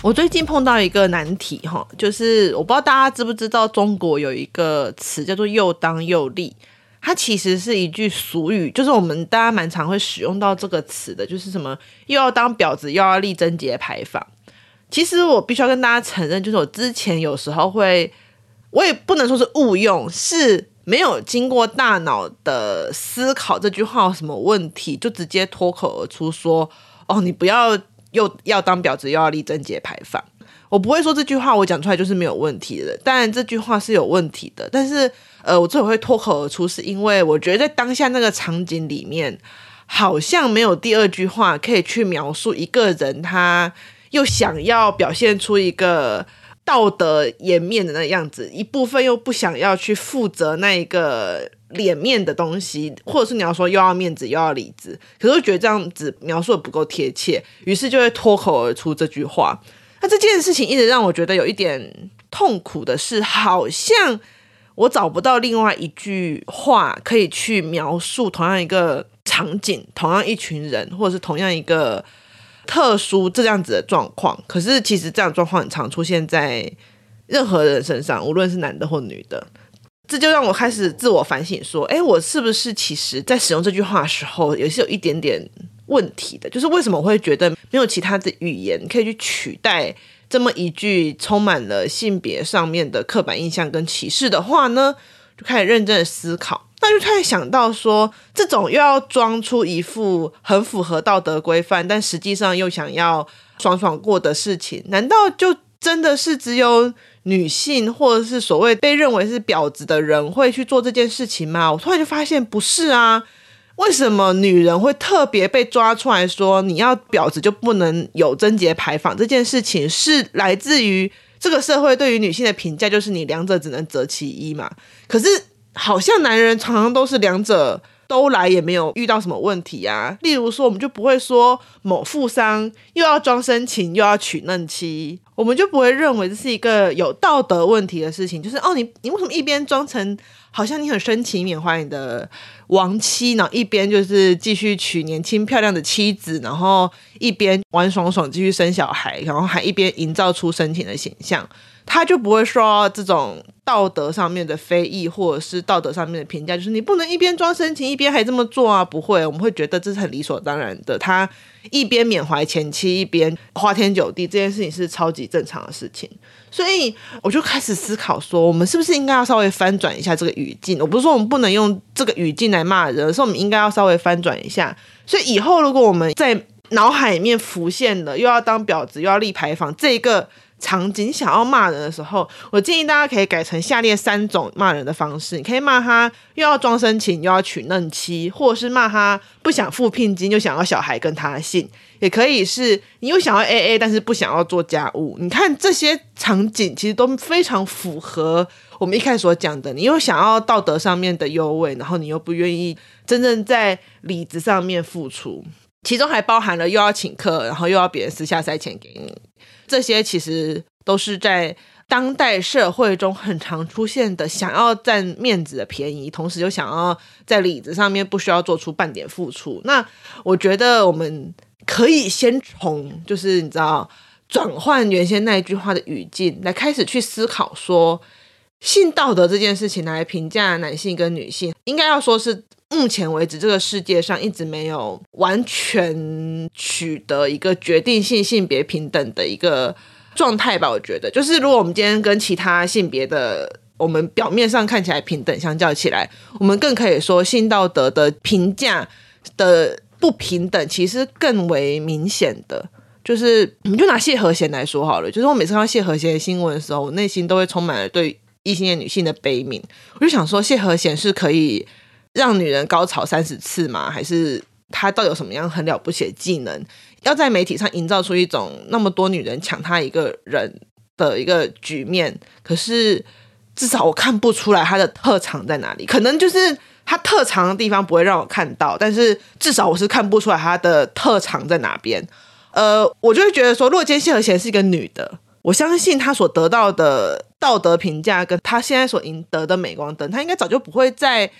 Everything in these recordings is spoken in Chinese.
我最近碰到一个难题哈，就是我不知道大家知不知道，中国有一个词叫做“又当又立”，它其实是一句俗语，就是我们大家蛮常会使用到这个词的，就是什么又要当婊子，又要立贞节牌坊。其实我必须要跟大家承认，就是我之前有时候会，我也不能说是误用，是没有经过大脑的思考这句话有什么问题，就直接脱口而出说：“哦，你不要。”又要当婊子，又要立贞节牌坊。我不会说这句话，我讲出来就是没有问题的。当然，这句话是有问题的。但是，呃，我最后会脱口而出，是因为我觉得在当下那个场景里面，好像没有第二句话可以去描述一个人，他又想要表现出一个道德颜面的那样子，一部分又不想要去负责那一个。脸面的东西，或者是你要说又要面子又要里子，可是我觉得这样子描述的不够贴切，于是就会脱口而出这句话。那这件事情一直让我觉得有一点痛苦的是，好像我找不到另外一句话可以去描述同样一个场景、同样一群人，或者是同样一个特殊这样子的状况。可是其实这样状况很常出现在任何人身上，无论是男的或女的。这就让我开始自我反省，说：“哎，我是不是其实在使用这句话的时候，也是有一点点问题的？就是为什么我会觉得没有其他的语言可以去取代这么一句充满了性别上面的刻板印象跟歧视的话呢？就开始认真的思考，那就突然想到说，这种又要装出一副很符合道德规范，但实际上又想要爽爽过的事情，难道就真的是只有？”女性或者是所谓被认为是婊子的人会去做这件事情吗？我突然就发现不是啊，为什么女人会特别被抓出来说你要婊子就不能有贞洁牌坊？这件事情是来自于这个社会对于女性的评价，就是你两者只能择其一嘛。可是好像男人常常都是两者。都来也没有遇到什么问题啊，例如说，我们就不会说某富商又要装深情又要娶嫩妻，我们就不会认为这是一个有道德问题的事情。就是哦，你你为什么一边装成好像你很深情缅怀你的亡妻，然后一边就是继续娶年轻漂亮的妻子，然后一边玩爽爽继续生小孩，然后还一边营造出深情的形象。他就不会说这种道德上面的非议，或者是道德上面的评价，就是你不能一边装深情一边还这么做啊！不会，我们会觉得这是很理所当然的。他一边缅怀前妻，一边花天酒地，这件事情是超级正常的事情。所以我就开始思考说，我们是不是应该要稍微翻转一下这个语境？我不是说我们不能用这个语境来骂人，而是我们应该要稍微翻转一下。所以以后如果我们在脑海里面浮现了又要当婊子又要立牌坊这个。场景想要骂人的时候，我建议大家可以改成下列三种骂人的方式：你可以骂他又要装深情又要娶嫩妻，或者是骂他不想付聘金又想要小孩跟他姓，也可以是你又想要 AA 但是不想要做家务。你看这些场景其实都非常符合我们一开始所讲的，你又想要道德上面的优位，然后你又不愿意真正在里子上面付出，其中还包含了又要请客，然后又要别人私下塞钱给你。这些其实都是在当代社会中很常出现的，想要占面子的便宜，同时又想要在里子上面不需要做出半点付出。那我觉得我们可以先从就是你知道转换原先那一句话的语境，来开始去思考说性道德这件事情来评价男性跟女性，应该要说是。目前为止，这个世界上一直没有完全取得一个决定性性别平等的一个状态吧？我觉得，就是如果我们今天跟其他性别的，我们表面上看起来平等相较起来，我们更可以说性道德的评价的不平等，其实更为明显的。就是，我们就拿谢和弦来说好了，就是我每次看到谢和弦的新闻的时候，我内心都会充满了对异性恋女性的悲悯。我就想说，谢和弦是可以。让女人高潮三十次吗？还是他到底有什么样很了不起的技能？要在媒体上营造出一种那么多女人抢他一个人的一个局面，可是至少我看不出来他的特长在哪里。可能就是他特长的地方不会让我看到，但是至少我是看不出来他的特长在哪边。呃，我就会觉得说，如果今天谢和弦是一个女的，我相信她所得到的道德评价跟她现在所赢得的镁光灯，她应该早就不会在。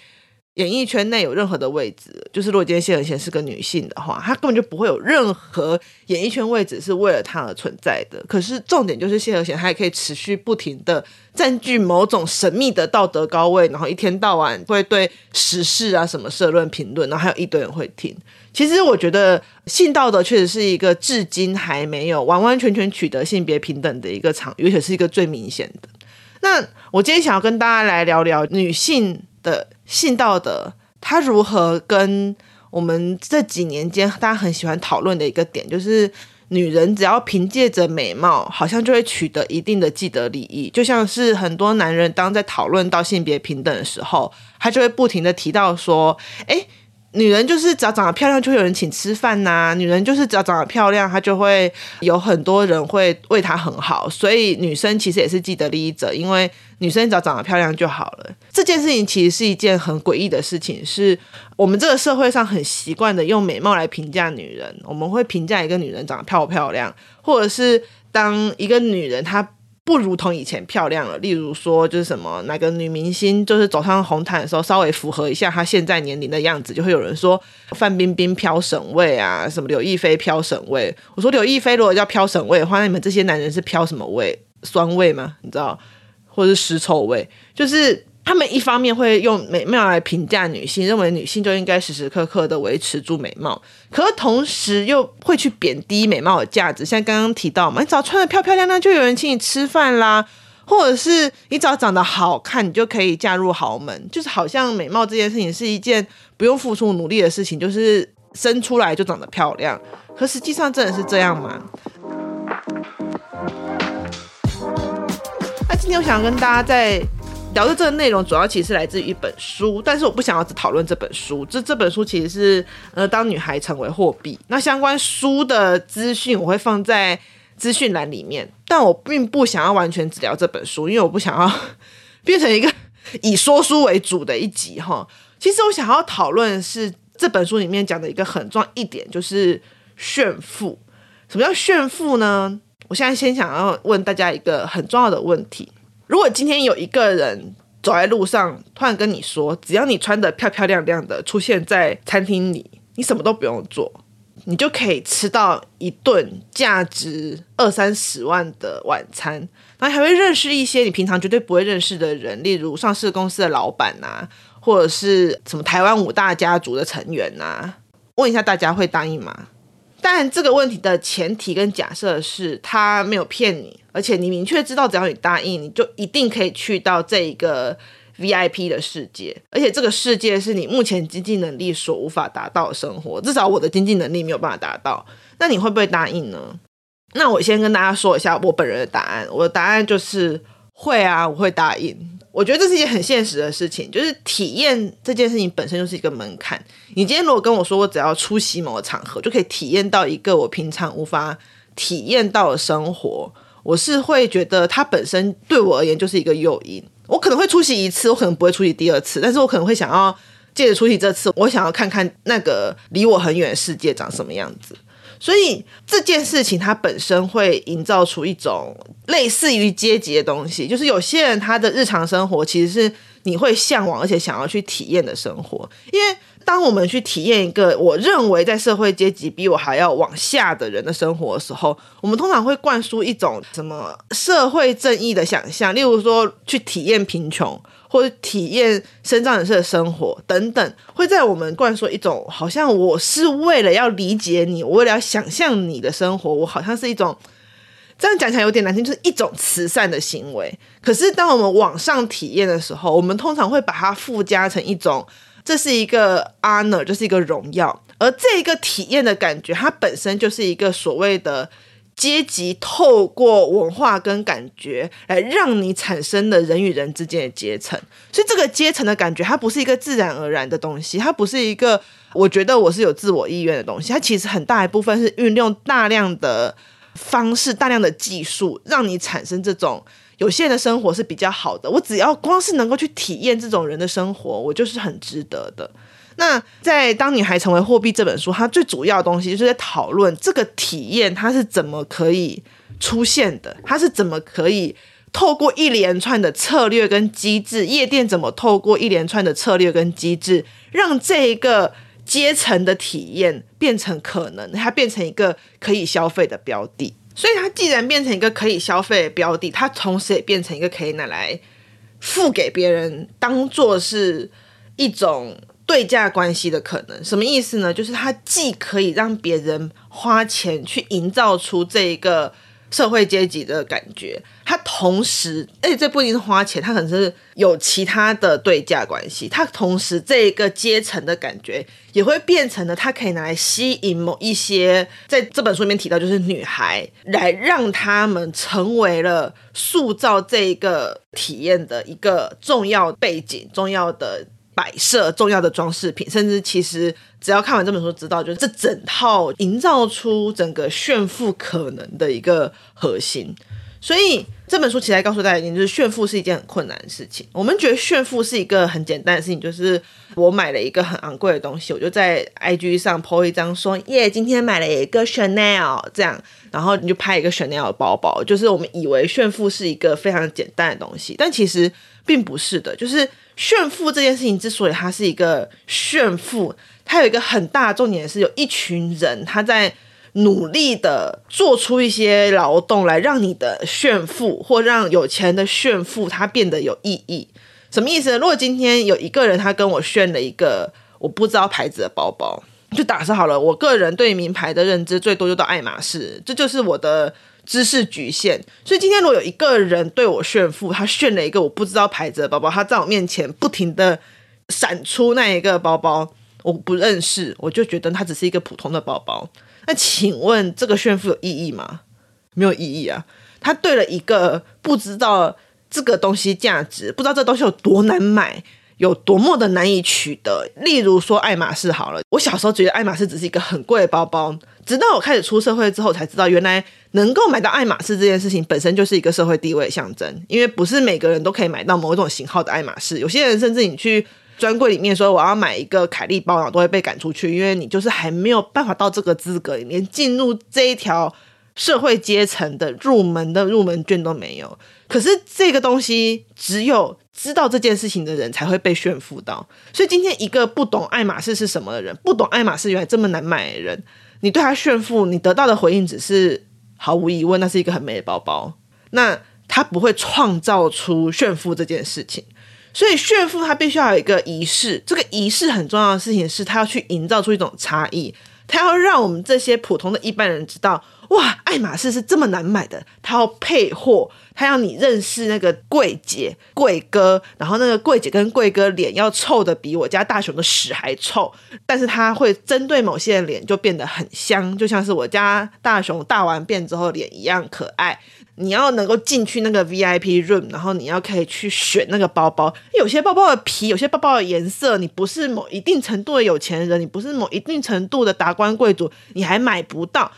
演艺圈内有任何的位置，就是如果今天谢和弦是个女性的话，她根本就不会有任何演艺圈位置是为了她而存在的。可是重点就是谢和弦，她也可以持续不停的占据某种神秘的道德高位，然后一天到晚会对时事啊什么社论评论，然后还有一堆人会听。其实我觉得性道德确实是一个至今还没有完完全全取得性别平等的一个场域，而且是一个最明显的。那我今天想要跟大家来聊聊女性的性道德，它如何跟我们这几年间大家很喜欢讨论的一个点，就是女人只要凭借着美貌，好像就会取得一定的既得利益，就像是很多男人当在讨论到性别平等的时候，他就会不停的提到说，诶。女人就是只要长得漂亮，就会有人请吃饭呐、女人就是只要长得漂亮，她就会有很多人会为她很好。所以女生其实也是既得利益者，因为女生只要长得漂亮就好了。这件事情其实是一件很诡异的事情，是我们这个社会上很习惯的用美貌来评价女人。我们会评价一个女人长得漂不漂亮，或者是当一个女人她。不如同以前漂亮了。例如说，就是什么哪个女明星，就是走上红毯的时候，稍微符合一下她现在年龄的样子，就会有人说范冰冰飘省位啊，什么刘亦菲飘省位。我说刘亦菲如果叫飘省位的话，那你们这些男人是飘什么位？酸味吗？你知道，或者是尸臭味？就是。他们一方面会用美貌来评价女性，认为女性就应该时时刻刻的维持住美貌，可是同时又会去贬低美貌的价值。像刚刚提到嘛，你只要穿得漂漂亮亮，就有人请你吃饭啦；或者是你只要长得好看，你就可以嫁入豪门。就是好像美貌这件事情是一件不用付出努力的事情，就是生出来就长得漂亮。可实际上真的是这样吗？那今天我想跟大家在。聊的这个内容主要其实来自于一本书，但是我不想要只讨论这本书。这这本书其实是呃，当女孩成为货币。那相关书的资讯我会放在资讯栏里面，但我并不想要完全只聊这本书，因为我不想要 变成一个 以说书为主的一集哈。其实我想要讨论是这本书里面讲的一个很重要一点，就是炫富。什么叫炫富呢？我现在先想要问大家一个很重要的问题。如果今天有一个人走在路上，突然跟你说，只要你穿得漂漂亮亮的出现在餐厅里，你什么都不用做，你就可以吃到一顿价值二三十万的晚餐，然后还会认识一些你平常绝对不会认识的人，例如上市公司的老板呐，或者是什么台湾五大家族的成员呐，问一下大家会答应吗？但这个问题的前提跟假设是他没有骗你，而且你明确知道，只要你答应，你就一定可以去到这一个 VIP 的世界，而且这个世界是你目前经济能力所无法达到的生活，至少我的经济能力没有办法达到。那你会不会答应呢？那我先跟大家说一下我本人的答案，我的答案就是会啊，我会答应。我觉得这是一件很现实的事情，就是体验这件事情本身就是一个门槛。你今天如果跟我说，我只要出席某个场合，就可以体验到一个我平常无法体验到的生活，我是会觉得它本身对我而言就是一个诱因。我可能会出席一次，我可能不会出席第二次，但是我可能会想要借着出席这次，我想要看看那个离我很远的世界长什么样子。所以这件事情它本身会营造出一种类似于阶级的东西，就是有些人他的日常生活其实是你会向往而且想要去体验的生活。因为当我们去体验一个我认为在社会阶级比我还要往下的人的生活的时候，我们通常会灌输一种什么社会正义的想象，例如说去体验贫穷。或者体验身障人士的生活等等，会在我们灌输一种好像我是为了要理解你，我为了要想象你的生活，我好像是一种这样讲起来有点难听，就是一种慈善的行为。可是当我们往上体验的时候，我们通常会把它附加成一种，这是一个 honor，就是一个荣耀，而这一个体验的感觉，它本身就是一个所谓的。阶级透过文化跟感觉来让你产生的人与人之间的阶层，所以这个阶层的感觉，它不是一个自然而然的东西，它不是一个我觉得我是有自我意愿的东西，它其实很大一部分是运用大量的方式、大量的技术，让你产生这种有限的生活是比较好的。我只要光是能够去体验这种人的生活，我就是很值得的。那在《当女孩成为货币》这本书，它最主要的东西就是在讨论这个体验它是怎么可以出现的，它是怎么可以透过一连串的策略跟机制，夜店怎么透过一连串的策略跟机制，让这一个阶层的体验变成可能，它变成一个可以消费的标的。所以它既然变成一个可以消费的标的，它同时也变成一个可以拿来付给别人，当做是一种。对价关系的可能什么意思呢？就是它既可以让别人花钱去营造出这一个社会阶级的感觉，它同时，而且这不一定是花钱，它可能是有其他的对价关系。它同时这一个阶层的感觉也会变成了，它可以拿来吸引某一些，在这本书里面提到，就是女孩，来让他们成为了塑造这一个体验的一个重要背景，重要的。摆设重要的装饰品，甚至其实只要看完这本书，知道就是这整套营造出整个炫富可能的一个核心。所以这本书其实告诉大家一点，就是炫富是一件很困难的事情。我们觉得炫富是一个很简单的事情，就是我买了一个很昂贵的东西，我就在 IG 上 po 一张说耶，今天买了一个 Chanel 这样，然后你就拍一个 Chanel 的包包，就是我们以为炫富是一个非常简单的东西，但其实并不是的，就是。炫富这件事情之所以它是一个炫富，它有一个很大的重点是有一群人他在努力的做出一些劳动来让你的炫富或让有钱人的炫富它变得有意义。什么意思？如果今天有一个人他跟我炫了一个我不知道牌子的包包，就打说好了，我个人对名牌的认知最多就到爱马仕，这就是我的。知识局限，所以今天如果有一个人对我炫富，他炫了一个我不知道牌子的包包，他在我面前不停的闪出那一个包包，我不认识，我就觉得它只是一个普通的包包。那请问这个炫富有意义吗？没有意义啊！他对了一个不知道这个东西价值，不知道这东西有多难买。有多么的难以取得，例如说爱马仕好了，我小时候觉得爱马仕只是一个很贵的包包，直到我开始出社会之后才知道，原来能够买到爱马仕这件事情本身就是一个社会地位象征，因为不是每个人都可以买到某种型号的爱马仕，有些人甚至你去专柜里面说我要买一个凯利包，然后都会被赶出去，因为你就是还没有办法到这个资格，连进入这一条社会阶层的入门的入门券都没有。可是这个东西只有。知道这件事情的人才会被炫富到，所以今天一个不懂爱马仕是什么的人，不懂爱马仕原来这么难买的人，你对他炫富，你得到的回应只是毫无疑问，那是一个很美的包包，那他不会创造出炫富这件事情。所以炫富它必须要有一个仪式，这个仪式很重要的事情是，他要去营造出一种差异，他要让我们这些普通的一般人知道。哇，爱马仕是这么难买的，他要配货，他要你认识那个柜姐、柜哥，然后那个柜姐跟柜哥脸要臭的比我家大雄的屎还臭，但是他会针对某些人脸就变得很香，就像是我家大雄大完便之后脸一样可爱。你要能够进去那个 VIP room，然后你要可以去选那个包包，有些包包的皮，有些包包的颜色，你不是某一定程度的有钱人，你不是某一定程度的达官贵族，你还买不到。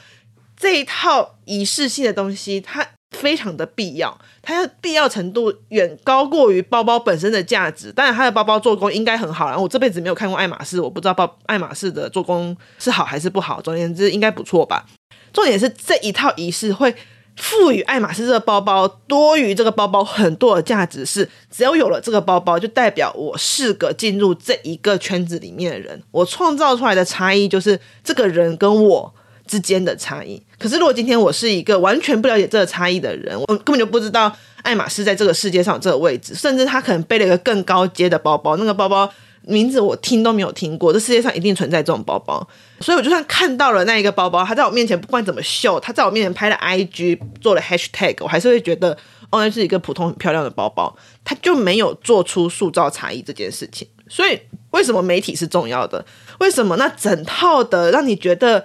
这一套仪式性的东西，它非常的必要，它的必要程度远高过于包包本身的价值。当然，它的包包做工应该很好，然后我这辈子没有看过爱马仕，我不知道包爱马仕的做工是好还是不好。总而言之，应该不错吧。重点是这一套仪式会赋予爱马仕这个包包多于这个包包很多的价值，是只要有了这个包包，就代表我是个进入这一个圈子里面的人。我创造出来的差异就是这个人跟我之间的差异。可是，如果今天我是一个完全不了解这个差异的人，我根本就不知道爱马仕在这个世界上这个位置，甚至他可能背了一个更高阶的包包，那个包包名字我听都没有听过，这世界上一定存在这种包包。所以，我就算看到了那一个包包，他在我面前不管怎么秀，他在我面前拍了 IG 做了 Hashtag，我还是会觉得哦，那是一个普通很漂亮的包包，他就没有做出塑造差异这件事情。所以，为什么媒体是重要的？为什么那整套的让你觉得？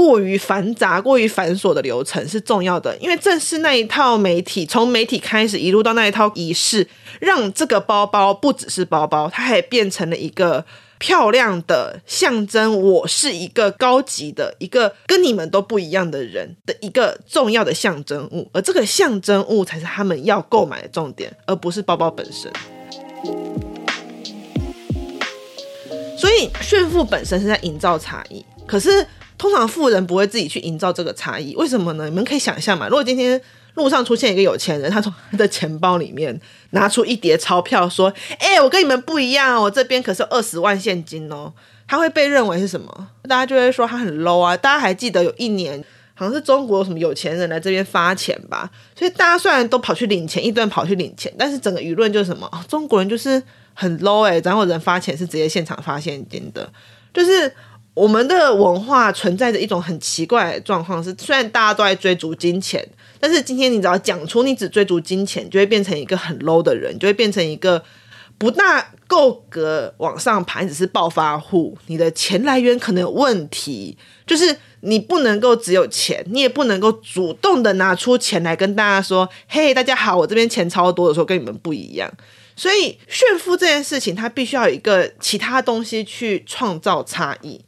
过于繁杂、过于繁琐的流程是重要的，因为正是那一套媒体，从媒体开始一路到那一套仪式，让这个包包不只是包包，它还变成了一个漂亮的象征，我是一个高级的、一个跟你们都不一样的人的一个重要的象征物，而这个象征物才是他们要购买的重点，而不是包包本身。所以炫富本身是在营造差异，可是通常富人不会自己去营造这个差异，为什么呢？你们可以想象嘛，如果今天路上出现一个有钱人，他从他的钱包里面拿出一叠钞票，说：“哎、我跟你们不一样，我这边可是二十万现金哦。”他会被认为是什么？大家就会说他很 low 啊。大家还记得有一年，好像是中国什么有钱人来这边发钱吧？所以大家虽然都跑去领钱，一顿跑去领钱，但是整个舆论就是什么？哦、中国人就是。很 low 哎、然后人发钱是直接现场发现金的，就是我们的文化存在着一种很奇怪的状况，是虽然大家都在追逐金钱，但是今天你只要讲出你只追逐金钱，就会变成一个很 low 的人，就会变成一个不大够格往上爬，只是暴发户，你的钱来源可能有问题，就是你不能够只有钱，你也不能够主动的拿出钱来跟大家说，嘿，大家好，我这边钱超多的时候跟你们不一样。所以炫富这件事情，它必须要有一个其他东西去创造差异。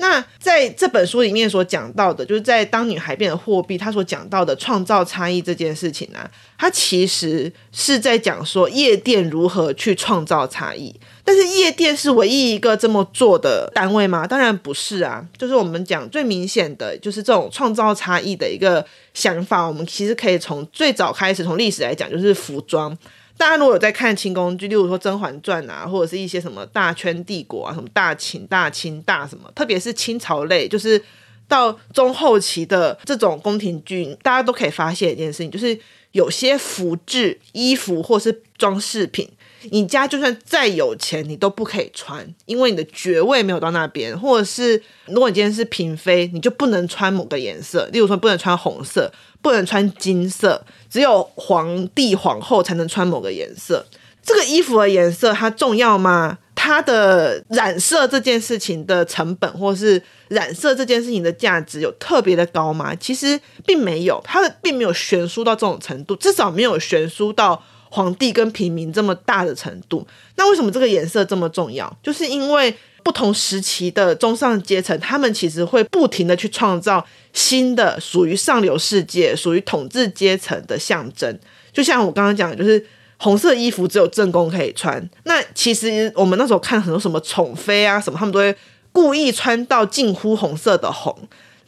那在这本书里面所讲到的，就是在当女孩变成货币，他所讲到的创造差异这件事情呢、啊，它其实是在讲说夜店如何去创造差异。但是夜店是唯一一个这么做的单位吗？当然不是啊。就是我们讲最明显的就是这种创造差异的一个想法，我们其实可以从最早开始，从历史来讲，就是服装。大家如果有在看清宫剧，例如说《甄嬛传》啊，或者是一些什么大圈帝国啊，什么大秦、大清、大什么，特别是清朝类，就是到中后期的这种宫廷剧，大家都可以发现一件事情，就是有些服饰、衣服或是装饰品，你家就算再有钱，你都不可以穿，因为你的爵位没有到那边，或者是如果你今天是嫔妃，你就不能穿某个颜色，例如说不能穿红色。不能穿金色，只有皇帝皇后才能穿某个颜色。这个衣服的颜色它重要吗？它的染色这件事情的成本，或是染色这件事情的价值有特别的高吗？其实并没有，它的并没有悬殊到这种程度，至少没有悬殊到皇帝跟平民这么大的程度。那为什么这个颜色这么重要？就是因为。不同时期的中上阶层，他们其实会不停的去创造新的属于上流世界、属于统治阶层的象征。就像我刚刚讲，就是红色衣服只有正宫可以穿。那其实我们那时候看很多什么宠妃啊什么，他们都会故意穿到近乎红色的红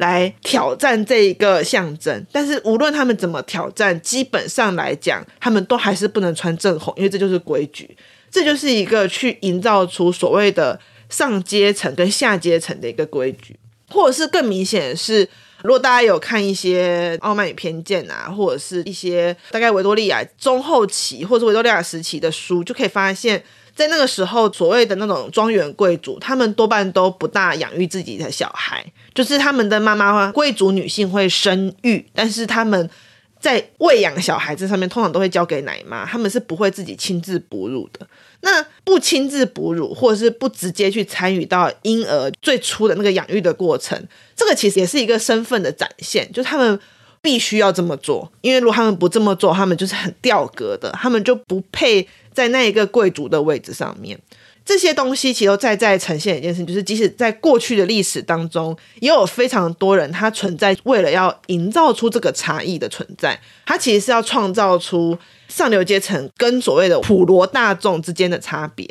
来挑战这一个象征。但是无论他们怎么挑战，基本上来讲，他们都还是不能穿正红，因为这就是规矩。这就是一个去营造出所谓的。上阶层跟下阶层的一个规矩，或者是更明显的是，如果大家有看一些《傲慢与偏见》啊，或者是一些大概维多利亚中后期或者维多利亚时期的书，就可以发现，在那个时候，所谓的那种庄园贵族，他们多半都不大养育自己的小孩，就是他们的妈妈贵族女性会生育，但是他们在喂养小孩子上面，通常都会交给奶妈，他们是不会自己亲自哺乳的。那不亲自哺乳，或者是不直接去参与到婴儿最初的那个养育的过程，这个其实也是一个身份的展现，就他们必须要这么做，因为如果他们不这么做，他们就是很掉格的，他们就不配在那一个贵族的位置上面。这些东西其实都在在呈现一件事，就是即使在过去的历史当中，也有非常多人他存在为了要营造出这个差异的存在，他其实是要创造出上流阶层跟所谓的普罗大众之间的差别。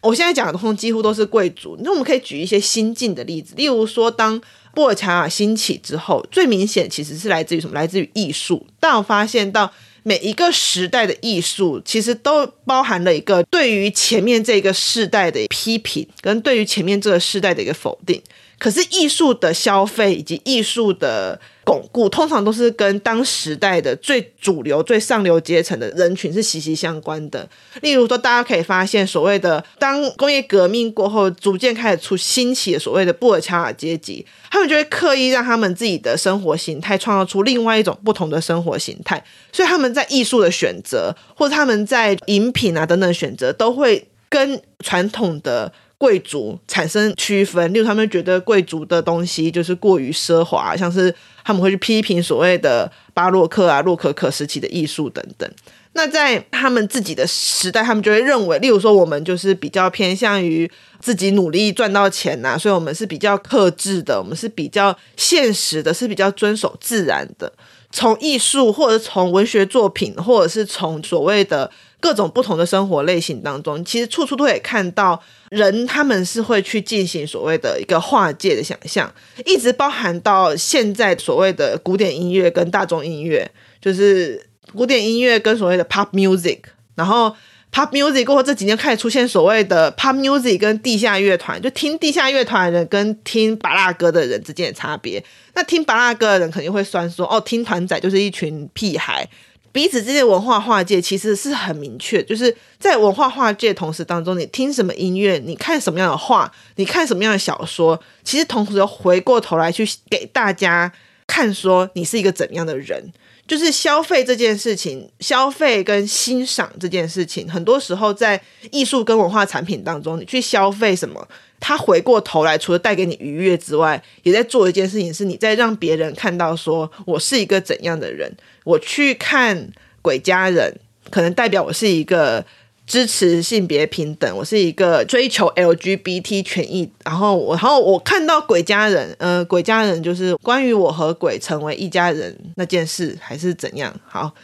我现在讲的通几乎都是贵族，那我们可以举一些新进的例子，例如说当布尔乔亚兴起之后，最明显其实是来自于什么？来自于艺术。但我发现到。每一个时代的艺术，其实都包含了一个对于前面这个世代的批评，跟对于前面这个世代的一个否定。可是艺术的消费以及艺术的巩固，通常都是跟当时代的最主流、最上流阶层的人群是息息相关的。例如说，大家可以发现，所谓的当工业革命过后，逐渐开始出兴起的所谓的布尔乔亚阶级，他们就会刻意让他们自己的生活形态创造出另外一种不同的生活形态。所以他们在艺术的选择，或者他们在饮品啊等等选择，都会跟传统的。贵族产生区分，例如他们觉得贵族的东西就是过于奢华，像是他们会去批评所谓的巴洛克啊、洛可可时期的艺术等等。那在他们自己的时代，他们就会认为，例如说，我们就是比较偏向于自己努力赚到钱呐、所以我们是比较克制的，我们是比较现实的，是比较遵守自然的。从艺术，或者从文学作品，或者是从所谓的各种不同的生活类型当中，其实处处都可以看到人他们是会去进行所谓的一个划界的想象，一直包含到现在所谓的古典音乐跟大众音乐，就是。古典音乐跟所谓的 pop music，然后 pop music 过后这几年开始出现所谓的 pop music 跟地下乐团，就听地下乐团的人跟听巴拉歌的人之间的差别。那听巴拉歌的人肯定会酸说，哦，听团仔就是一群屁孩。彼此之间文化划界其实是很明确，就是在文化划界同时当中，你听什么音乐，你看什么样的画，你看什么样的小说，其实同时又回过头来去给大家看，说你是一个怎样的人。就是消费这件事情，消费跟欣赏这件事情，很多时候在艺术跟文化产品当中，你去消费什么，他回过头来，除了带给你愉悦之外，也在做一件事情，是你在让别人看到说我是一个怎样的人。我去看《鬼家人》，可能代表我是一个。支持性别平等，我是一个追求 LGBT 权益，然后我，然后我看到鬼家人，呃，鬼家人就是关于我和鬼成为一家人那件事，还是怎样？好，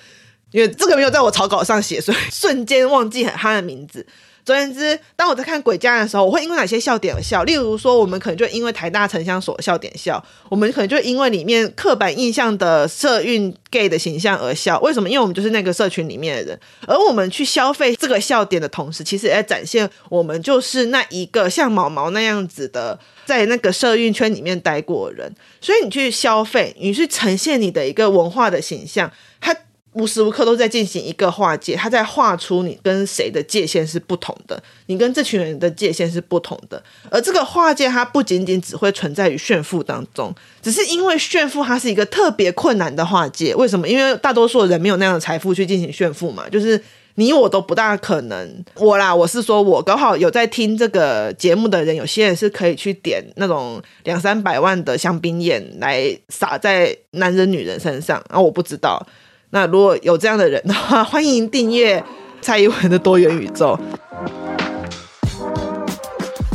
因为这个没有在我草稿上写，所以瞬间忘记他的名字。总而言之，当我在看《鬼家》的时候，我会因为哪些笑点而笑？例如说，我们可能就因为台大城乡所笑点笑，我们可能就因为里面刻板印象的社运 gay 的形象而笑。为什么？因为我们就是那个社群里面的人，而我们去消费这个笑点的同时，其实也在展现我们就是那一个像毛毛那样子的，在那个社运圈里面待过的人。所以你去消费，你去呈现你的一个文化的形象，无时无刻都在进行一个划界，他在画出你跟谁的界限是不同的，你跟这群人的界限是不同的。而这个划界，它不仅仅只会存在于炫富当中，只是因为炫富它是一个特别困难的划界。为什么？因为大多数人没有那样的财富去进行炫富嘛，就是你我都不大可能。我啦，我是说我刚好有在听这个节目的人，有些人是可以去点那种两三百万的香槟宴来撒在男人女人身上，然后我不知道。那如果有这样的人的话，欢迎订阅蔡宜文的多元宇宙。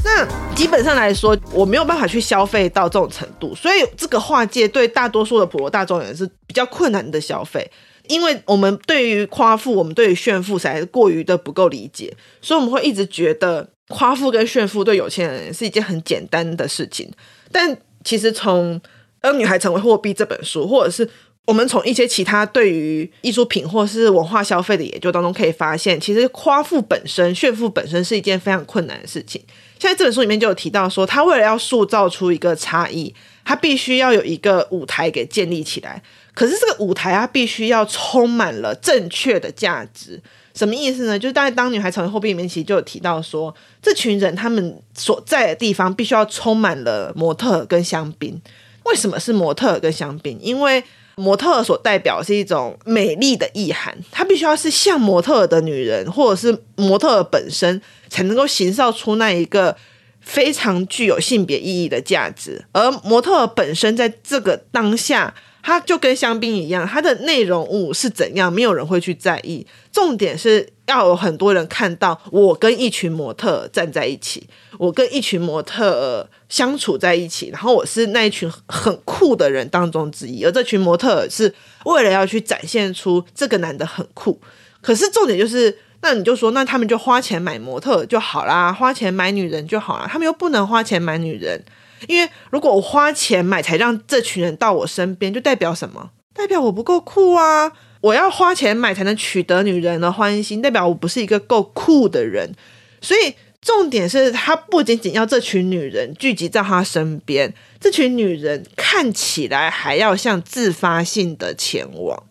那基本上来说，我没有办法去消费到这种程度，所以这个划界对大多数的普罗大众人是比较困难的消费，因为我们对于夸富，我们对于炫富实在是过于的不够理解，所以我们会一直觉得夸富跟炫富对有钱人是一件很简单的事情。但其实从《当女孩成为货币》这本书，或者是我们从一些其他对于艺术品或是文化消费的研究当中可以发现，其实夸富本身、炫富本身是一件非常困难的事情。现在这本书里面就有提到说，他为了要塑造出一个差异，他必须要有一个舞台给建立起来。可是这个舞台，它必须要充满了正确的价值。什么意思呢？就是大概当女孩成为货币里面，其实就有提到说，这群人他们所在的地方必须要充满了模特跟香槟。为什么是模特跟香槟？因为模特所代表是一种美丽的意涵，她必须要是像模特的女人，或者是模特本身，才能够形塑出那一个非常具有性别意义的价值。而模特本身在这个当下，它就跟香槟一样，它的内容物是怎样，没有人会去在意。重点是要有很多人看到我跟一群模特站在一起，我跟一群模特相处在一起，然后我是那一群很酷的人当中之一。而这群模特是为了要去展现出这个男的很酷。可是重点就是，那你就说，那他们就花钱买模特就好啦，花钱买女人就好啦。他们又不能花钱买女人。因为如果我花钱买才让这群人到我身边，就代表什么？代表我不够酷啊！我要花钱买才能取得女人的欢心，代表我不是一个够酷的人。所以重点是他不仅仅要这群女人聚集在他身边，这群女人看起来还要像自发性的前往，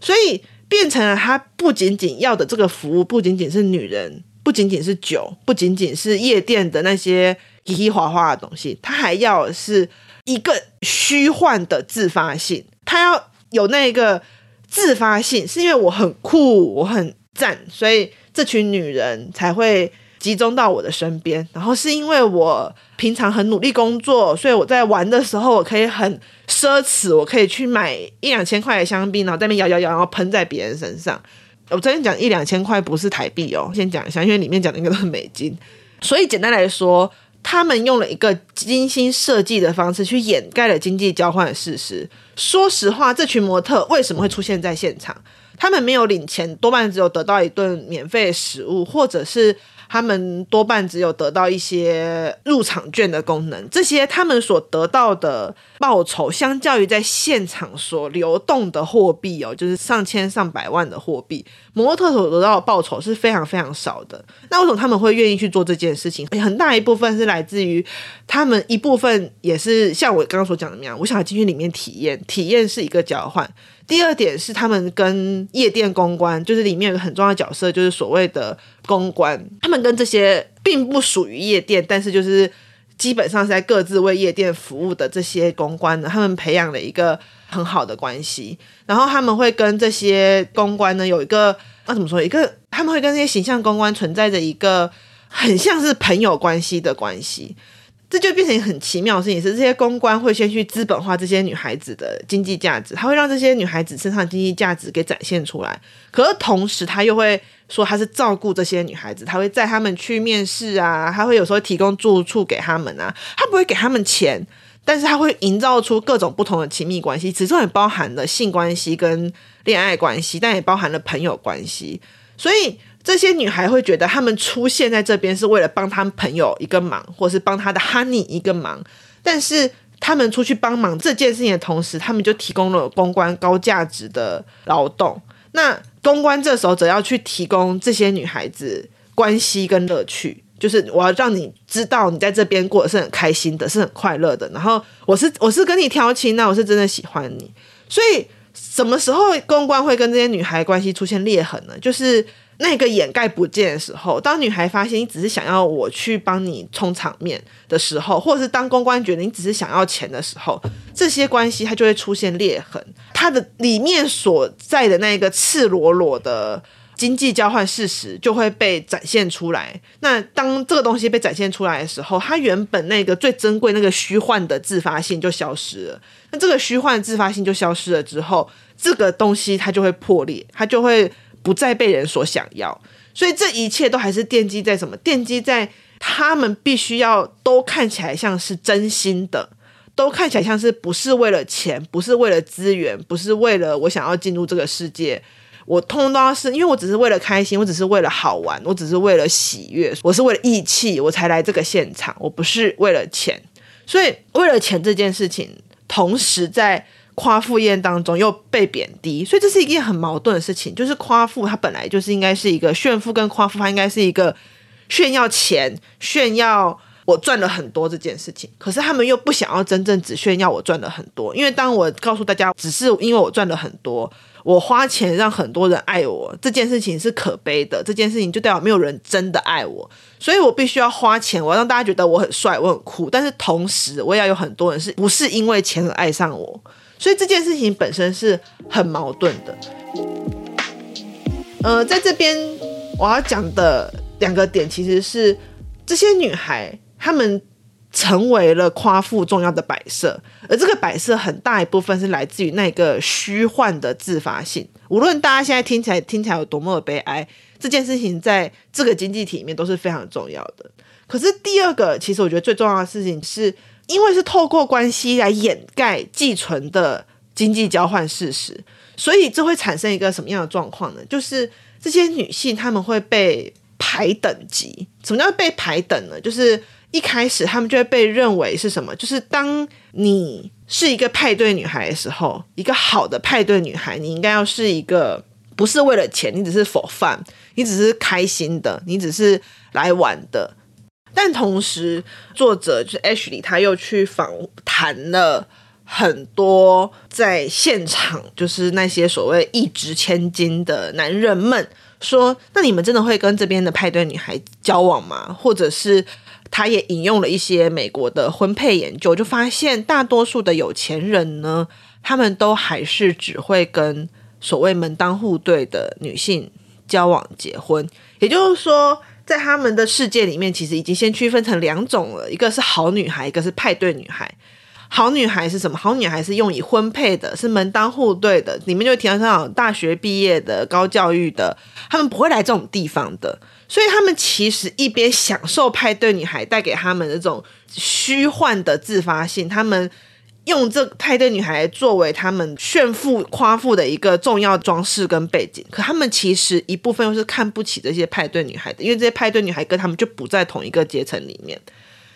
所以变成了他不仅仅要的这个服务，不仅仅是女人，不仅仅是酒，不仅仅是夜店的那些。嘻嘻哈哈的东西，他还要是一个虚幻的自发性，他要有那个自发性，是因为我很酷，我很赞，所以这群女人才会集中到我的身边，然后是因为我平常很努力工作，所以我在玩的时候我可以很奢侈，我可以去买一两千块的香槟，然后在那边摇摇摇，然后喷在别人身上。我这边讲一两千块不是台币哦，先讲一下，因为里面讲的应该都是美金，所以简单来说。他们用了一个精心设计的方式去掩盖了经济交换的事实。说实话，这群模特为什么会出现在现场？他们没有领钱，多半只有得到一顿免费的食物，或者是。他们多半只有得到一些入场券的功能，这些他们所得到的报酬，相较于在现场所流动的货币哦，就是上千上百万的货币，模特所得到的报酬是非常非常少的。那为什么他们会愿意去做这件事情？很大一部分是来自于他们，一部分也是像我刚刚所讲的那样，我想要进去里面体验，体验是一个交换。第二点是他们跟夜店公关，就是里面有个很重要的角色，就是所谓的公关。他们跟这些并不属于夜店，但是就是基本上是在各自为夜店服务的这些公关呢，他们培养了一个很好的关系。然后他们会跟这些公关呢有一个，那怎么说？一个他们会跟这些形象公关存在着一个很像是朋友关系的关系。这就变成一个很奇妙的事情，是这些公关会先去资本化这些女孩子的经济价值，他会让这些女孩子身上的经济价值给展现出来。可是同时，他又会说他是照顾这些女孩子，他会载他们去面试啊，他会有时候提供住处给他们啊，他不会给他们钱，但是他会营造出各种不同的亲密关系，其中也包含了性关系跟恋爱关系，但也包含了朋友关系，所以。这些女孩会觉得，她们出现在这边是为了帮她们朋友一个忙，或是帮她的 honey 一个忙。但是，她们出去帮忙这件事情的同时，她们就提供了公关高价值的劳动。那公关这时候则要去提供这些女孩子关系跟乐趣，就是我要让你知道，你在这边过得是很开心的，是很快乐的。然后，我是我是跟你调情，那我是真的喜欢你。所以，什么时候公关会跟这些女孩关系出现裂痕呢？就是。那个掩盖不见的时候，当女孩发现你只是想要我去帮你充场面的时候，或者是当公关觉得你只是想要钱的时候，这些关系它就会出现裂痕，它的里面所在的那个赤裸裸的经济交换事实就会被展现出来。那当这个东西被展现出来的时候，它原本那个最珍贵、那个虚幻的自发性就消失了。那这个虚幻的自发性就消失了之后，这个东西它就会破裂，它就会。不再被人所想要，所以这一切都还是奠基在什么？奠基在他们必须要都看起来像是真心的，都看起来像是不是为了钱，不是为了资源，不是为了我想要进入这个世界。我通通都要是因为我只是为了开心，我只是为了好玩，我只是为了喜悦，我是为了义气，我才来这个现场。我不是为了钱，所以为了钱这件事情，同时在。夸父宴当中又被贬低，所以这是一件很矛盾的事情。就是夸父，他本来就是应该是一个炫富，跟夸父，他应该是一个炫耀钱、炫耀我赚了很多这件事情。可是他们又不想要真正只炫耀我赚了很多，因为当我告诉大家只是因为我赚了很多，我花钱让很多人爱我这件事情是可悲的。这件事情就代表没有人真的爱我，所以我必须要花钱，我要让大家觉得我很帅、我很酷。但是同时，我也要有很多人是不是因为钱而爱上我。所以这件事情本身是很矛盾的。呃，在这边我要讲的两个点，其实是这些女孩她们成为了夸父重要的摆设，而这个摆设很大一部分是来自于那个虚幻的自发性。无论大家现在听起来听起来有多么的悲哀，这件事情在这个经济体里面都是非常重要的。可是第二个，其实我觉得最重要的事情是。因为是透过关系来掩盖寄存的经济交换事实，所以这会产生一个什么样的状况呢？就是这些女性她们会被排等级。什么叫被排等呢？就是一开始她们就会被认为是什么？就是当你是一个派对女孩的时候，一个好的派对女孩，你应该要是一个不是为了钱，你只是 for fun，你只是开心的，你只是来玩的。但同时，作者就是 Ashley，他又去访谈了很多在现场，就是那些所谓一掷千金的男人们，说：“那你们真的会跟这边的派对女孩交往吗？”或者是他也引用了一些美国的婚配研究，就发现大多数的有钱人呢，他们都还是只会跟所谓门当户对的女性交往结婚，也就是说。在他们的世界里面，其实已经先区分成两种了，一个是好女孩，一个是派对女孩。好女孩是什么？好女孩是用以婚配的，是门当户对的，里面就提到像大学毕业的、高教育的，他们不会来这种地方的。所以他们其实一边享受派对女孩带给他们那种虚幻的自发性，他们用这派对女孩作为他们炫富夸富的一个重要装饰跟背景。可他们其实一部分又是看不起这些派对女孩的，因为这些派对女孩跟他们就不在同一个阶层里面。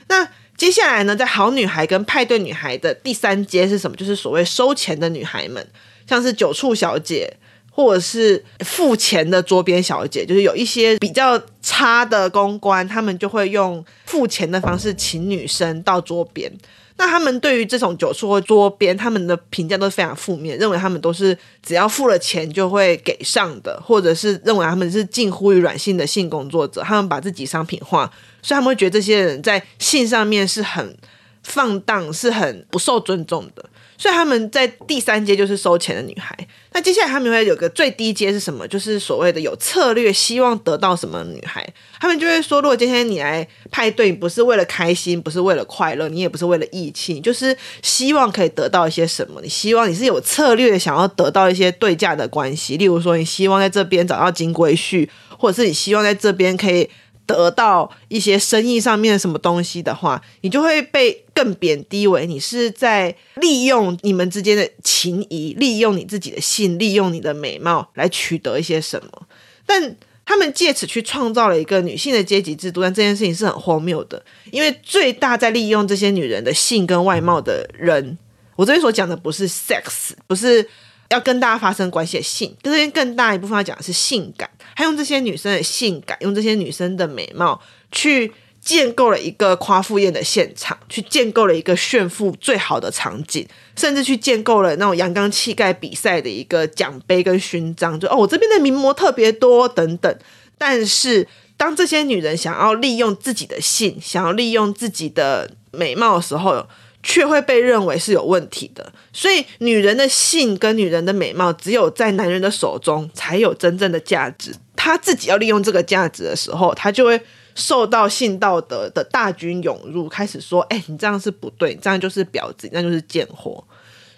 那接下来呢，在好女孩跟派对女孩的第三阶是什么？就是所谓收钱的女孩们，像是酒处小姐。或者是付钱的桌边小姐，就是有一些比较差的公关，他们就会用付钱的方式请女生到桌边。那他们对于这种酒桌或桌边，他们的评价都是非常负面，认为他们都是只要付了钱就会给上的，或者是认为他们是近乎于软性的性工作者，他们把自己商品化，所以他们会觉得这些人在性上面是很放荡，是很不受尊重的。所以他们在第三阶就是收钱的女孩。那接下来他们会有个最低阶是什么？就是所谓的有策略，希望得到什么女孩。他们就会说，如果今天你来派对，不是为了开心，不是为了快乐，你也不是为了义气，就是希望可以得到一些什么。你希望你是有策略，想要得到一些对价的关系。例如说，你希望在这边找到金龟婿，或者是你希望在这边可以。得到一些生意上面什么东西的话，你就会被更贬低为你是在利用你们之间的情谊，利用你自己的性，利用你的美貌来取得一些什么。但他们借此去创造了一个女性的阶级制度，但这件事情是很荒谬的，因为最大在利用这些女人的性跟外貌的人，我这边所讲的不是 sex，不是要跟大家发生关系的性，这边更大一部分要讲的是性感。他用这些女生的性感，用这些女生的美貌，去建构了一个夸富宴的现场，去建构了一个炫富最好的场景，甚至去建构了那种阳刚气概比赛的一个奖杯跟勋章，就哦，我这边的名模特别多等等。但是，当这些女人想要利用自己的性，想要利用自己的美貌的时候，却会被认为是有问题的，所以女人的性跟女人的美貌，只有在男人的手中才有真正的价值。她自己要利用这个价值的时候，她就会受到性道德的大军涌入，开始说：“哎，你这样是不对，你这样就是婊子，那就是贱货。”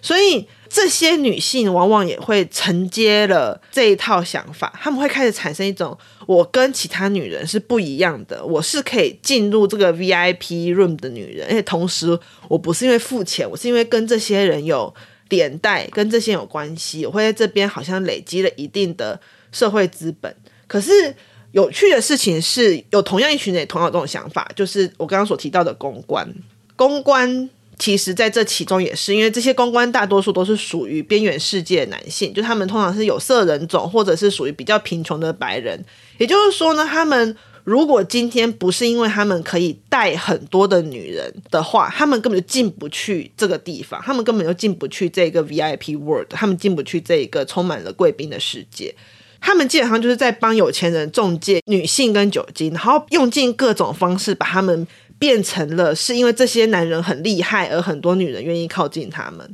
所以这些女性往往也会承接了这一套想法，她们会开始产生一种：我跟其他女人是不一样的，我是可以进入这个 VIP room 的女人，而且同时我不是因为付钱，我是因为跟这些人有连带，跟这些有关系，我会在这边好像累积了一定的社会资本。可是有趣的事情是，有同样一群人也同样有这种想法，就是我刚刚所提到的公关，公关。其实，在这其中也是因为这些公关大多数都是属于边缘世界的男性，就他们通常是有色人种，或者是属于比较贫穷的白人。也就是说呢，他们如果今天不是因为他们可以带很多的女人的话，他们根本就进不去这个地方，他们根本就进不去这个 VIP world，他们进不去这一个充满了贵宾的世界。他们基本上就是在帮有钱人中介女性跟酒精，然后用尽各种方式把他们。变成了是因为这些男人很厉害，而很多女人愿意靠近他们。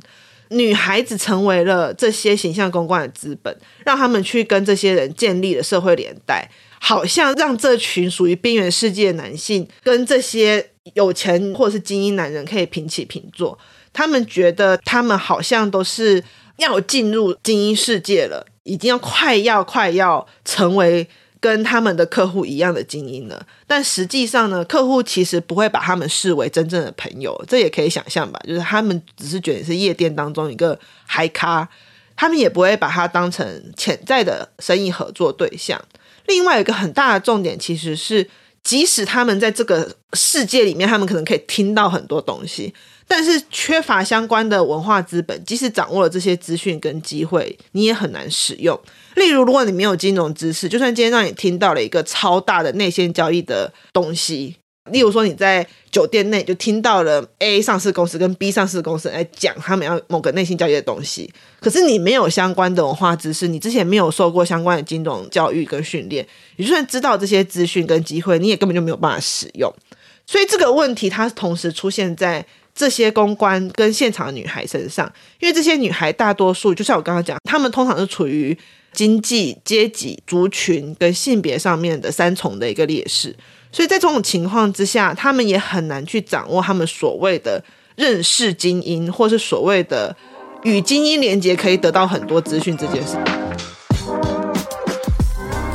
女孩子成为了这些形象公关的资本，让他们去跟这些人建立了社会连带，好像让这群属于边缘世界的男性跟这些有钱或是精英男人可以平起平坐。他们觉得他们好像都是要进入精英世界了，已经要快要快要成为。跟他们的客户一样的精英了，但实际上呢，客户其实不会把他们视为真正的朋友，这也可以想象吧？就是他们只是觉得是夜店当中一个嗨咖，他们也不会把他当成潜在的生意合作对象。另外一个很大的重点其实是，即使他们在这个世界里面，他们可能可以听到很多东西。但是缺乏相关的文化资本，即使掌握了这些资讯跟机会，你也很难使用。例如，如果你没有金融知识，就算今天让你听到了一个超大的内线交易的东西，例如说你在酒店内就听到了 A 上市公司跟 B 上市公司来讲他们要某个内线交易的东西，可是你没有相关的文化知识，你之前没有受过相关的金融教育跟训练，你就算知道这些资讯跟机会，你也根本就没有办法使用。所以这个问题它同时出现在。这些公关跟现场的女孩身上，因为这些女孩大多数就像我刚刚讲，她们通常是处于经济、阶级、族群跟性别上面的三重的一个劣势，所以在这种情况之下，她们也很难去掌握她们所谓的认识精英，或是所谓的与精英连接，可以得到很多资讯这件事。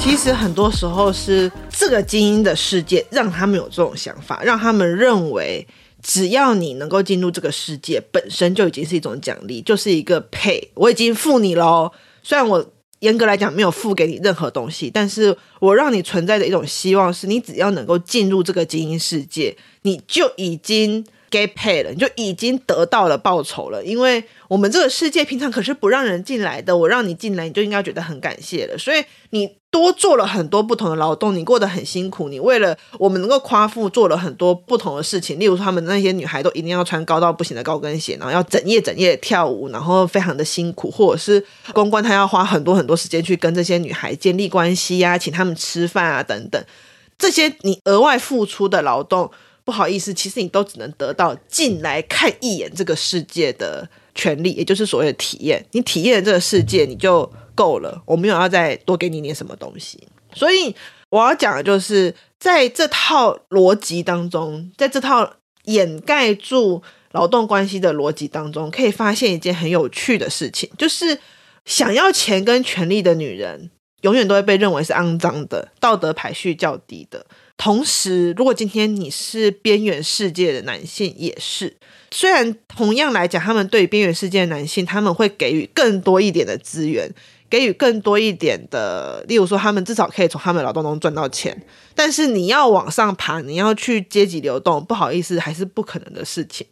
其实很多时候是这个精英的世界让他们有这种想法，让他们认为。只要你能够进入这个世界，本身就已经是一种奖励，就是一个 pay。我已经付你喽，虽然我严格来讲没有付给你任何东西，但是我让你存在的一种希望是，你只要能够进入这个精英世界，你就已经 get pay 了，你就已经得到了报酬了。因为我们这个世界平常可是不让人进来的，我让你进来，你就应该觉得很感谢了。所以你。多做了很多不同的劳动，你过得很辛苦。你为了我们能够夸父，做了很多不同的事情。例如说，他们那些女孩都一定要穿高到不行的高跟鞋，然后要整夜整夜跳舞，然后非常的辛苦。或者是公关，他要花很多很多时间去跟这些女孩建立关系呀、啊，请他们吃饭啊等等。这些你额外付出的劳动，不好意思，其实你都只能得到进来看一眼这个世界的权利，也就是所谓的体验。你体验这个世界，你就。够了，我没有要再多给你点什么东西。所以我要讲的就是，在这套逻辑当中，在这套掩盖住劳动关系的逻辑当中，可以发现一件很有趣的事情，就是想要钱跟权力的女人，永远都会被认为是肮脏的，道德排序较低的。同时，如果今天你是边缘世界的男性，也是。虽然同样来讲，他们对边缘世界的男性，他们会给予更多一点的资源。给予更多一点的，例如说，他们至少可以从他们的劳动中赚到钱。但是你要往上爬，你要去阶级流动，不好意思，还是不可能的事情。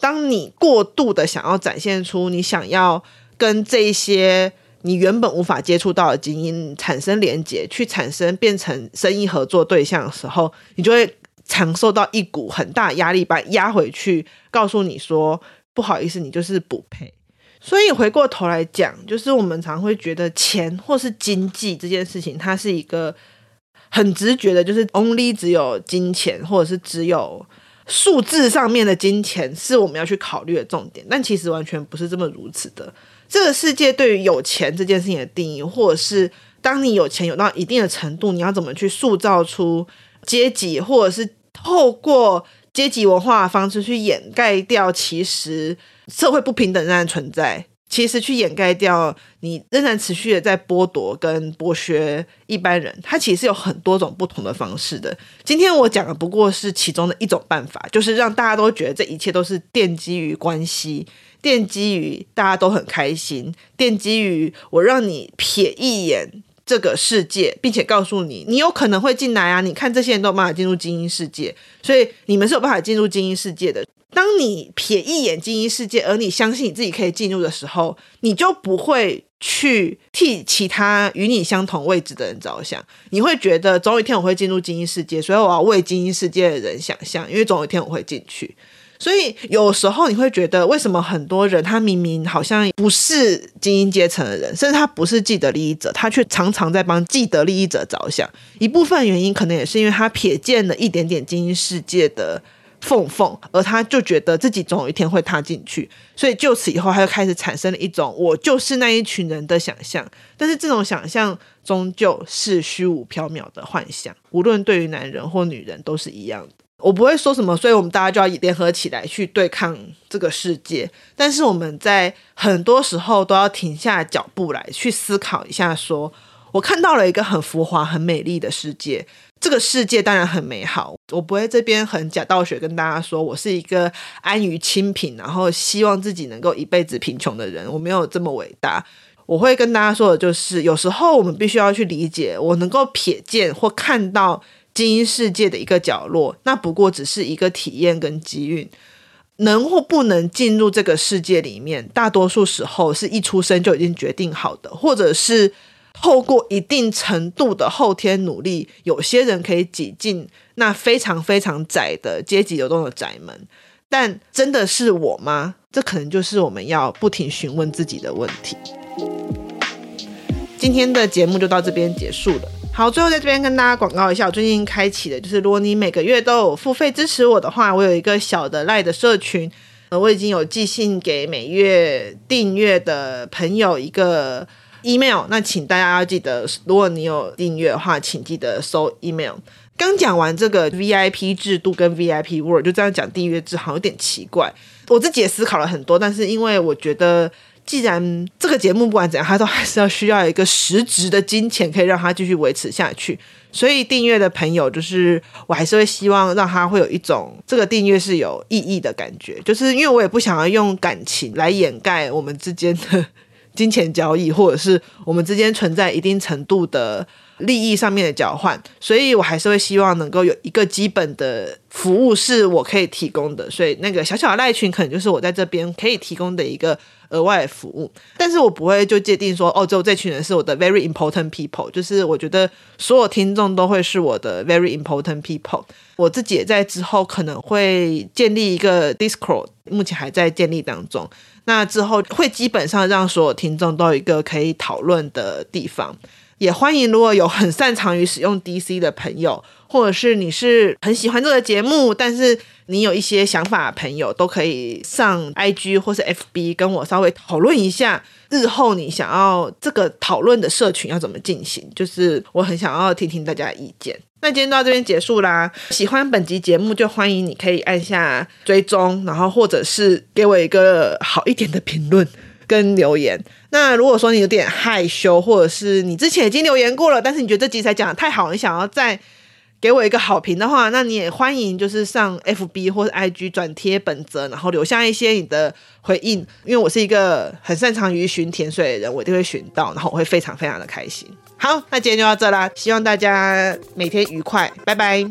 当你过度的想要展现出你想要跟这些你原本无法接触到的精英产生连接，去产生变成生意合作对象的时候，你就会承受到一股很大压力，把压回去，告诉你说，不好意思，你就是不配。所以回过头来讲，就是我们常会觉得钱或是经济这件事情，它是一个很直觉的，就是 only 只有金钱或者是只有数字上面的金钱是我们要去考虑的重点。但其实完全不是这么如此的。这个世界对于有钱这件事情的定义，或者是当你有钱有到一定的程度，你要怎么去塑造出阶级，或者是透过阶级文化的方式去掩盖掉其实。社会不平等仍然存在，其实去掩盖掉你仍然持续的在剥夺跟剥削一般人，它其实有很多种不同的方式的。今天我讲的不过是其中的一种办法，就是让大家都觉得这一切都是奠基于关系，奠基于大家都很开心，奠基于我让你瞥一眼这个世界，并且告诉你你有可能会进来啊！你看这些人都有办法进入精英世界，所以你们是有办法进入精英世界的。当你瞥一眼精英世界，而你相信你自己可以进入的时候，你就不会去替其他与你相同位置的人着想。你会觉得总有一天我会进入精英世界，所以我要为精英世界的人想象，因为总有一天我会进去。所以有时候你会觉得，为什么很多人他明明好像不是精英阶层的人，甚至他不是既得利益者，他却常常在帮既得利益者着想。一部分原因可能也是因为他瞥见了一点点精英世界的。缝缝，而他就觉得自己总有一天会踏进去，所以就此以后，他就开始产生了一种我就是那一群人的想象。但是这种想象终究是虚无缥缈的幻想，无论对于男人或女人都是一样。我不会说什么，所以我们大家就要联合起来去对抗这个世界。但是我们在很多时候都要停下脚步来去思考一下说，我看到了一个很浮华、很美丽的世界。这个世界当然很美好，我不会这边很假道学跟大家说我是一个安于清贫，然后希望自己能够一辈子贫穷的人。我没有这么伟大。我会跟大家说的就是，有时候我们必须要去理解，我能够瞥见或看到精英世界的一个角落，那不过只是一个体验跟机运。能或不能进入这个世界里面，大多数时候是一出生就已经决定好的，或者是。透过一定程度的后天努力，有些人可以挤进那非常非常窄的阶级流动的窄门，但真的是我吗？这可能就是我们要不停询问自己的问题。今天的节目就到这边结束了。好，最后在这边跟大家广告一下，我最近开启的就是，如果你每个月都有付费支持我的话，我有一个小的赖的社群，呃，我已经有寄信给每月订阅的朋友一个 email，那请大家要记得，如果你有订阅的话，请记得收 email。刚讲完这个 VIP 制度跟 VIP World，就这样讲订阅制好像有点奇怪。我自己也思考了很多，但是因为我觉得，既然这个节目不管怎样，它都还是要需要一个实质的金钱，可以让它继续维持下去。所以订阅的朋友，就是我还是会希望让他会有一种这个订阅是有意义的感觉，就是因为我也不想要用感情来掩盖我们之间的金钱交易，或者是我们之间存在一定程度的。利益上面的交换，所以我还是会希望能够有一个基本的服务是我可以提供的，所以那个小小的赖群可能就是我在这边可以提供的一个额外服务，但是我不会就界定说，哦，只有这群人是我的 very important people，就是我觉得所有听众都会是我的 very important people。我自己也在之后可能会建立一个 Discord，目前还在建立当中，那之后会基本上让所有听众都有一个可以讨论的地方。也欢迎，如果有很擅长于使用 DC 的朋友，或者是你是很喜欢这个节目，但是你有一些想法的朋友，都可以上 IG 或是 FB 跟我稍微讨论一下，日后你想要这个讨论的社群要怎么进行，就是我很想要听听大家意见。那今天到这边结束啦，喜欢本集节目就欢迎你可以按下追踪，然后或者是给我一个好一点的评论。跟留言，那如果说你有点害羞，或者是你之前已经留言过了，但是你觉得这集才讲得太好，你想要再给我一个好评的话，那你也欢迎就是上 FB 或者 IG 转贴本则，然后留下一些你的回应，因为我是一个很擅长于寻甜水的人，我一定会寻到，然后我会非常非常的开心。好，那今天就到这啦，希望大家每天愉快，拜拜。